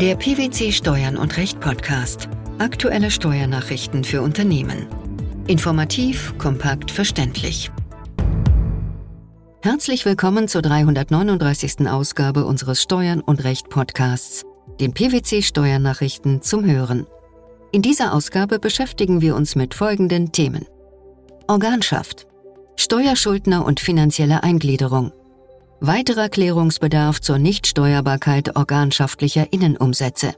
Der PwC Steuern und Recht Podcast. Aktuelle Steuernachrichten für Unternehmen. Informativ, kompakt, verständlich. Herzlich willkommen zur 339. Ausgabe unseres Steuern und Recht Podcasts, den PwC Steuernachrichten zum Hören. In dieser Ausgabe beschäftigen wir uns mit folgenden Themen. Organschaft, Steuerschuldner und finanzielle Eingliederung, Weiterer Klärungsbedarf zur Nichtsteuerbarkeit organschaftlicher Innenumsätze.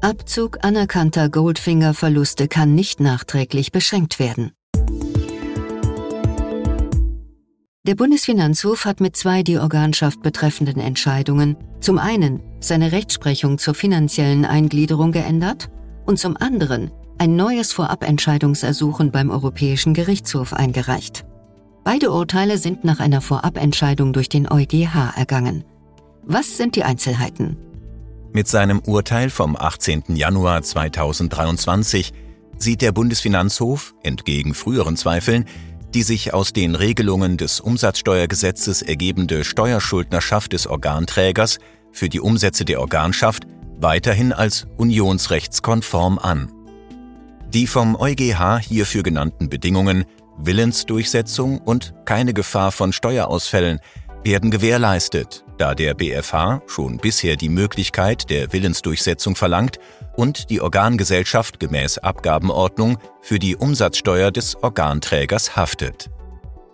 Abzug anerkannter Goldfinger-Verluste kann nicht nachträglich beschränkt werden. Der Bundesfinanzhof hat mit zwei die Organschaft betreffenden Entscheidungen zum einen seine Rechtsprechung zur finanziellen Eingliederung geändert und zum anderen ein neues Vorabentscheidungsersuchen beim Europäischen Gerichtshof eingereicht. Beide Urteile sind nach einer Vorabentscheidung durch den EuGH ergangen. Was sind die Einzelheiten? Mit seinem Urteil vom 18. Januar 2023 sieht der Bundesfinanzhof, entgegen früheren Zweifeln, die sich aus den Regelungen des Umsatzsteuergesetzes ergebende Steuerschuldnerschaft des Organträgers für die Umsätze der Organschaft weiterhin als unionsrechtskonform an. Die vom EuGH hierfür genannten Bedingungen Willensdurchsetzung und keine Gefahr von Steuerausfällen werden gewährleistet, da der BFH schon bisher die Möglichkeit der Willensdurchsetzung verlangt und die Organgesellschaft gemäß Abgabenordnung für die Umsatzsteuer des Organträgers haftet.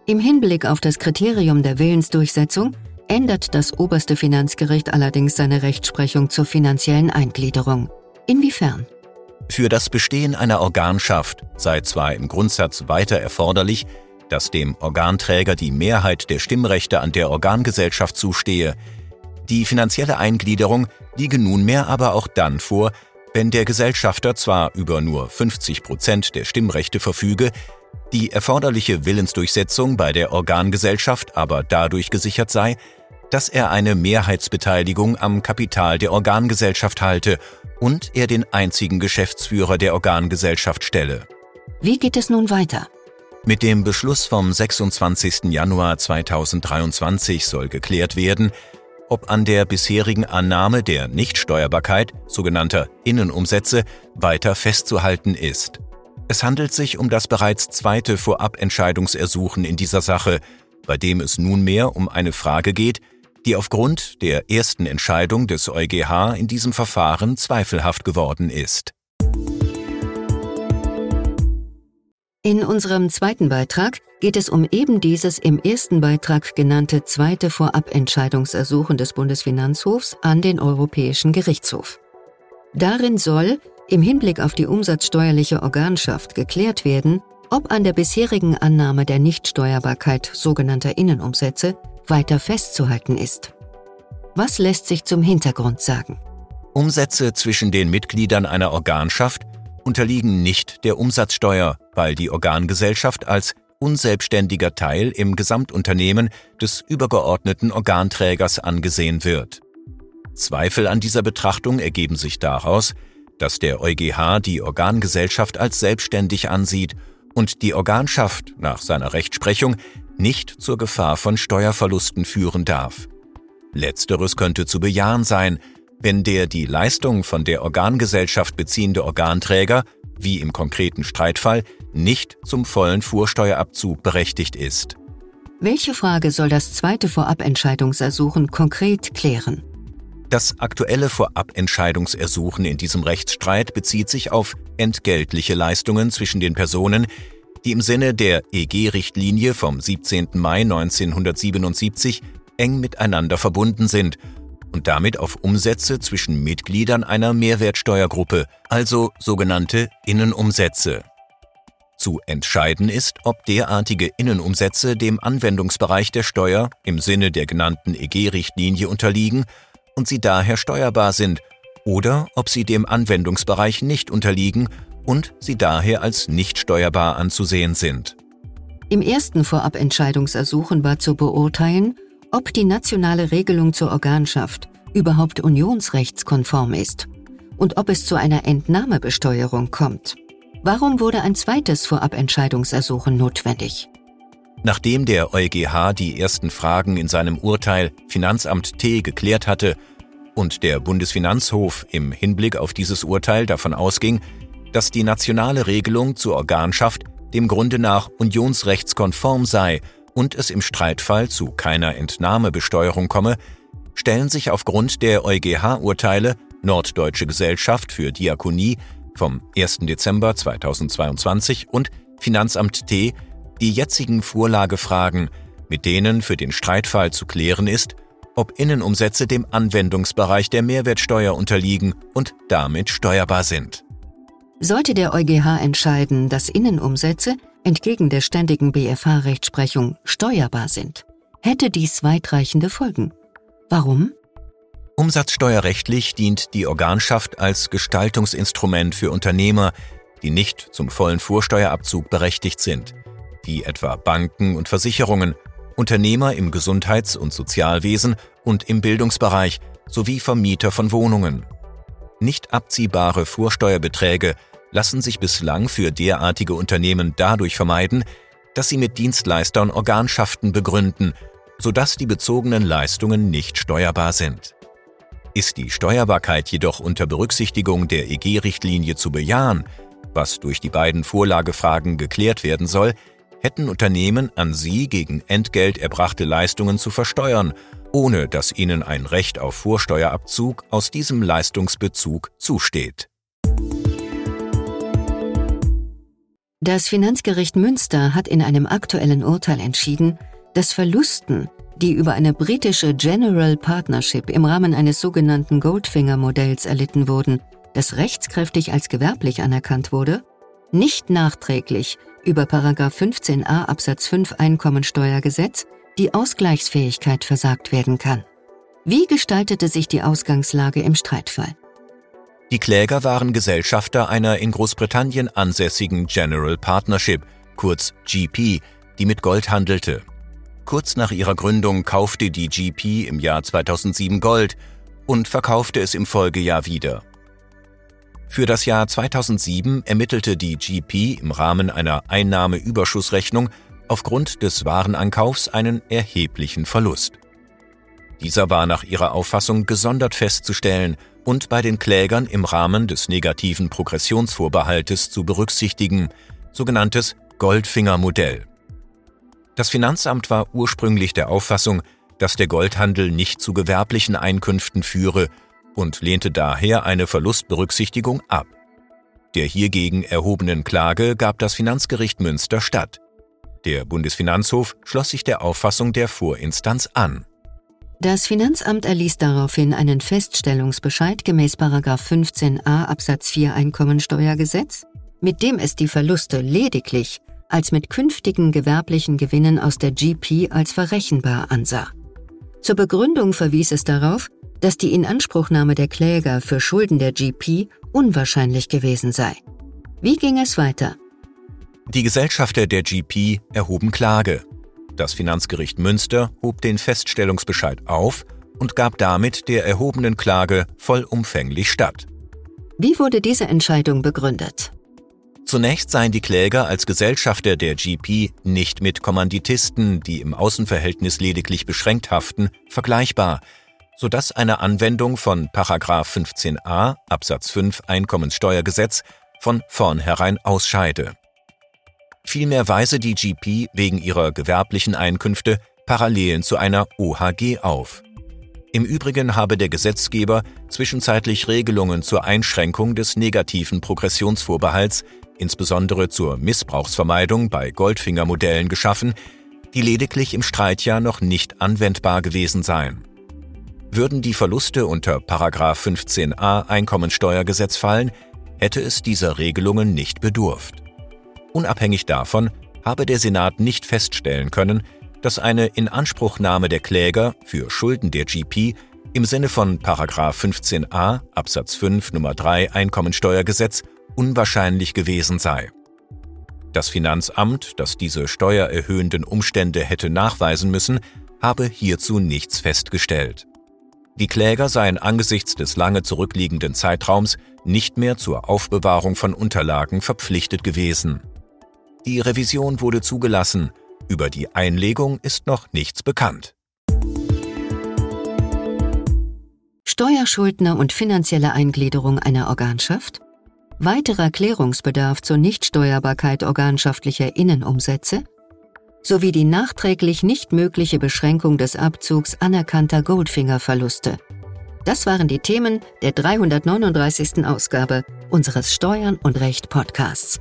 Im Hinblick auf das Kriterium der Willensdurchsetzung ändert das oberste Finanzgericht allerdings seine Rechtsprechung zur finanziellen Eingliederung. Inwiefern? Für das Bestehen einer Organschaft sei zwar im Grundsatz weiter erforderlich, dass dem Organträger die Mehrheit der Stimmrechte an der Organgesellschaft zustehe, die finanzielle Eingliederung liege nunmehr aber auch dann vor, wenn der Gesellschafter zwar über nur 50 Prozent der Stimmrechte verfüge, die erforderliche Willensdurchsetzung bei der Organgesellschaft aber dadurch gesichert sei, dass er eine Mehrheitsbeteiligung am Kapital der Organgesellschaft halte und er den einzigen Geschäftsführer der Organgesellschaft stelle. Wie geht es nun weiter? Mit dem Beschluss vom 26. Januar 2023 soll geklärt werden, ob an der bisherigen Annahme der Nichtsteuerbarkeit sogenannter Innenumsätze weiter festzuhalten ist. Es handelt sich um das bereits zweite Vorabentscheidungsersuchen in dieser Sache, bei dem es nunmehr um eine Frage geht, die aufgrund der ersten Entscheidung des EuGH in diesem Verfahren zweifelhaft geworden ist. In unserem zweiten Beitrag geht es um eben dieses im ersten Beitrag genannte zweite Vorabentscheidungsersuchen des Bundesfinanzhofs an den Europäischen Gerichtshof. Darin soll, im Hinblick auf die umsatzsteuerliche Organschaft, geklärt werden, ob an der bisherigen Annahme der Nichtsteuerbarkeit sogenannter Innenumsätze weiter festzuhalten ist. Was lässt sich zum Hintergrund sagen? Umsätze zwischen den Mitgliedern einer Organschaft unterliegen nicht der Umsatzsteuer, weil die Organgesellschaft als unselbstständiger Teil im Gesamtunternehmen des übergeordneten Organträgers angesehen wird. Zweifel an dieser Betrachtung ergeben sich daraus, dass der EuGH die Organgesellschaft als selbstständig ansieht und die Organschaft nach seiner Rechtsprechung nicht zur Gefahr von Steuerverlusten führen darf. Letzteres könnte zu bejahen sein, wenn der die Leistung von der Organgesellschaft beziehende Organträger, wie im konkreten Streitfall, nicht zum vollen Vorsteuerabzug berechtigt ist. Welche Frage soll das zweite Vorabentscheidungsersuchen konkret klären? Das aktuelle Vorabentscheidungsersuchen in diesem Rechtsstreit bezieht sich auf entgeltliche Leistungen zwischen den Personen, die im Sinne der EG-Richtlinie vom 17. Mai 1977 eng miteinander verbunden sind und damit auf Umsätze zwischen Mitgliedern einer Mehrwertsteuergruppe, also sogenannte Innenumsätze. Zu entscheiden ist, ob derartige Innenumsätze dem Anwendungsbereich der Steuer im Sinne der genannten EG-Richtlinie unterliegen und sie daher steuerbar sind oder ob sie dem Anwendungsbereich nicht unterliegen und sie daher als nicht steuerbar anzusehen sind. Im ersten Vorabentscheidungsersuchen war zu beurteilen, ob die nationale Regelung zur Organschaft überhaupt unionsrechtskonform ist und ob es zu einer Entnahmebesteuerung kommt. Warum wurde ein zweites Vorabentscheidungsersuchen notwendig? Nachdem der EuGH die ersten Fragen in seinem Urteil Finanzamt T geklärt hatte, und der Bundesfinanzhof im Hinblick auf dieses Urteil davon ausging, dass die nationale Regelung zur Organschaft dem Grunde nach unionsrechtskonform sei und es im Streitfall zu keiner Entnahmebesteuerung komme, stellen sich aufgrund der EuGH-Urteile Norddeutsche Gesellschaft für Diakonie vom 1. Dezember 2022 und Finanzamt T die jetzigen Vorlagefragen, mit denen für den Streitfall zu klären ist, ob Innenumsätze dem Anwendungsbereich der Mehrwertsteuer unterliegen und damit steuerbar sind. Sollte der EuGH entscheiden, dass Innenumsätze entgegen der ständigen BFH-Rechtsprechung steuerbar sind, hätte dies weitreichende Folgen. Warum? Umsatzsteuerrechtlich dient die Organschaft als Gestaltungsinstrument für Unternehmer, die nicht zum vollen Vorsteuerabzug berechtigt sind, wie etwa Banken und Versicherungen, Unternehmer im Gesundheits- und Sozialwesen und im Bildungsbereich sowie Vermieter von Wohnungen. Nicht abziehbare Vorsteuerbeträge lassen sich bislang für derartige Unternehmen dadurch vermeiden, dass sie mit Dienstleistern Organschaften begründen, sodass die bezogenen Leistungen nicht steuerbar sind. Ist die Steuerbarkeit jedoch unter Berücksichtigung der EG-Richtlinie zu bejahen, was durch die beiden Vorlagefragen geklärt werden soll, hätten Unternehmen an sie gegen Entgelt erbrachte Leistungen zu versteuern, ohne dass ihnen ein Recht auf Vorsteuerabzug aus diesem Leistungsbezug zusteht. Das Finanzgericht Münster hat in einem aktuellen Urteil entschieden, dass Verlusten, die über eine britische General Partnership im Rahmen eines sogenannten Goldfinger-Modells erlitten wurden, das rechtskräftig als gewerblich anerkannt wurde, nicht nachträglich über 15a Absatz 5 Einkommensteuergesetz die Ausgleichsfähigkeit versagt werden kann. Wie gestaltete sich die Ausgangslage im Streitfall? Die Kläger waren Gesellschafter einer in Großbritannien ansässigen General Partnership, kurz GP, die mit Gold handelte. Kurz nach ihrer Gründung kaufte die GP im Jahr 2007 Gold und verkaufte es im Folgejahr wieder. Für das Jahr 2007 ermittelte die GP im Rahmen einer Einnahmeüberschussrechnung aufgrund des Warenankaufs einen erheblichen Verlust. Dieser war nach ihrer Auffassung gesondert festzustellen und bei den Klägern im Rahmen des negativen Progressionsvorbehaltes zu berücksichtigen, sogenanntes Goldfinger-Modell. Das Finanzamt war ursprünglich der Auffassung, dass der Goldhandel nicht zu gewerblichen Einkünften führe und lehnte daher eine Verlustberücksichtigung ab. Der hiergegen erhobenen Klage gab das Finanzgericht Münster statt. Der Bundesfinanzhof schloss sich der Auffassung der Vorinstanz an. Das Finanzamt erließ daraufhin einen Feststellungsbescheid gemäß 15a Absatz 4 Einkommensteuergesetz, mit dem es die Verluste lediglich als mit künftigen gewerblichen Gewinnen aus der GP als verrechenbar ansah. Zur Begründung verwies es darauf, dass die Inanspruchnahme der Kläger für Schulden der GP unwahrscheinlich gewesen sei. Wie ging es weiter? Die Gesellschafter der GP erhoben Klage. Das Finanzgericht Münster hob den Feststellungsbescheid auf und gab damit der erhobenen Klage vollumfänglich statt. Wie wurde diese Entscheidung begründet? Zunächst seien die Kläger als Gesellschafter der GP nicht mit Kommanditisten, die im Außenverhältnis lediglich beschränkt haften, vergleichbar, sodass eine Anwendung von 15a Absatz 5 Einkommenssteuergesetz von vornherein ausscheide. Vielmehr weise die GP wegen ihrer gewerblichen Einkünfte Parallelen zu einer OHG auf. Im Übrigen habe der Gesetzgeber zwischenzeitlich Regelungen zur Einschränkung des negativen Progressionsvorbehalts, insbesondere zur Missbrauchsvermeidung bei Goldfinger-Modellen geschaffen, die lediglich im Streitjahr noch nicht anwendbar gewesen seien. Würden die Verluste unter 15a Einkommensteuergesetz fallen, hätte es dieser Regelungen nicht bedurft. Unabhängig davon habe der Senat nicht feststellen können, dass eine Inanspruchnahme der Kläger für Schulden der GP im Sinne von 15a Absatz 5 Nummer 3 Einkommensteuergesetz unwahrscheinlich gewesen sei. Das Finanzamt, das diese steuererhöhenden Umstände hätte nachweisen müssen, habe hierzu nichts festgestellt. Die Kläger seien angesichts des lange zurückliegenden Zeitraums nicht mehr zur Aufbewahrung von Unterlagen verpflichtet gewesen. Die Revision wurde zugelassen, über die Einlegung ist noch nichts bekannt. Steuerschuldner und finanzielle Eingliederung einer Organschaft, weiterer Klärungsbedarf zur Nichtsteuerbarkeit organschaftlicher Innenumsätze sowie die nachträglich nicht mögliche Beschränkung des Abzugs anerkannter Goldfinger-Verluste. Das waren die Themen der 339. Ausgabe unseres Steuern und Recht Podcasts,